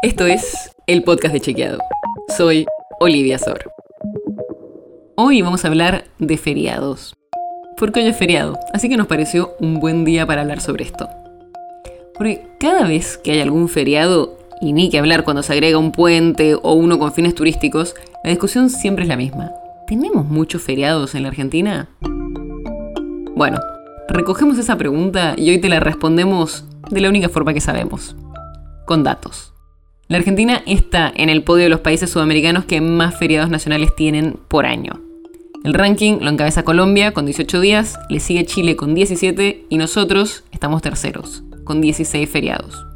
Esto es el podcast de Chequeado. Soy Olivia Sor. Hoy vamos a hablar de feriados. Porque hoy es feriado, así que nos pareció un buen día para hablar sobre esto. Porque cada vez que hay algún feriado, y ni que hablar cuando se agrega un puente o uno con fines turísticos, la discusión siempre es la misma. ¿Tenemos muchos feriados en la Argentina? Bueno, recogemos esa pregunta y hoy te la respondemos de la única forma que sabemos, con datos. La Argentina está en el podio de los países sudamericanos que más feriados nacionales tienen por año. El ranking lo encabeza Colombia con 18 días, le sigue Chile con 17 y nosotros estamos terceros, con 16 feriados.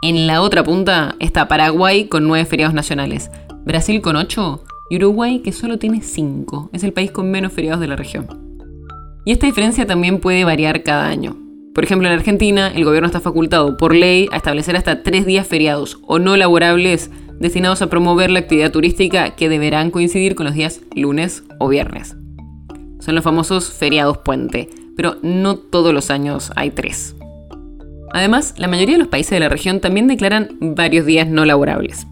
En la otra punta está Paraguay con 9 feriados nacionales, Brasil con 8 y Uruguay que solo tiene 5. Es el país con menos feriados de la región. Y esta diferencia también puede variar cada año. Por ejemplo, en Argentina, el gobierno está facultado por ley a establecer hasta tres días feriados o no laborables destinados a promover la actividad turística que deberán coincidir con los días lunes o viernes. Son los famosos feriados puente, pero no todos los años hay tres. Además, la mayoría de los países de la región también declaran varios días no laborables.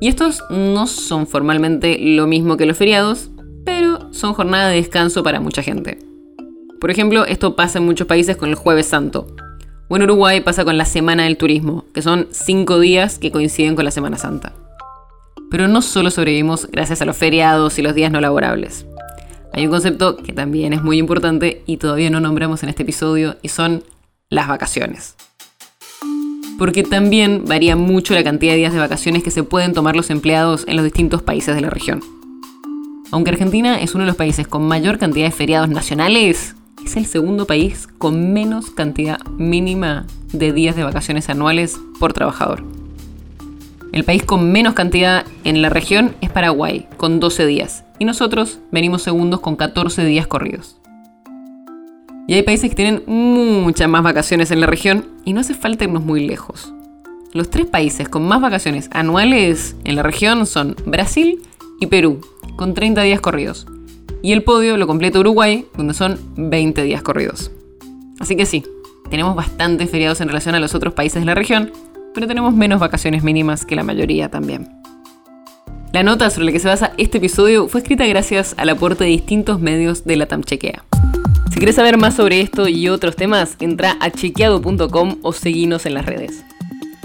Y estos no son formalmente lo mismo que los feriados, pero son jornada de descanso para mucha gente. Por ejemplo, esto pasa en muchos países con el Jueves Santo. O en Uruguay pasa con la Semana del Turismo, que son cinco días que coinciden con la Semana Santa. Pero no solo sobrevivimos gracias a los feriados y los días no laborables. Hay un concepto que también es muy importante y todavía no nombramos en este episodio y son las vacaciones. Porque también varía mucho la cantidad de días de vacaciones que se pueden tomar los empleados en los distintos países de la región. Aunque Argentina es uno de los países con mayor cantidad de feriados nacionales, es el segundo país con menos cantidad mínima de días de vacaciones anuales por trabajador. El país con menos cantidad en la región es Paraguay, con 12 días, y nosotros venimos segundos con 14 días corridos. Y hay países que tienen muchas más vacaciones en la región y no hace falta irnos muy lejos. Los tres países con más vacaciones anuales en la región son Brasil y Perú, con 30 días corridos. Y el podio lo completa Uruguay, donde son 20 días corridos. Así que sí, tenemos bastantes feriados en relación a los otros países de la región, pero tenemos menos vacaciones mínimas que la mayoría también. La nota sobre la que se basa este episodio fue escrita gracias al aporte de distintos medios de la Chequea. Si quieres saber más sobre esto y otros temas, entra a chequeado.com o seguinos en las redes.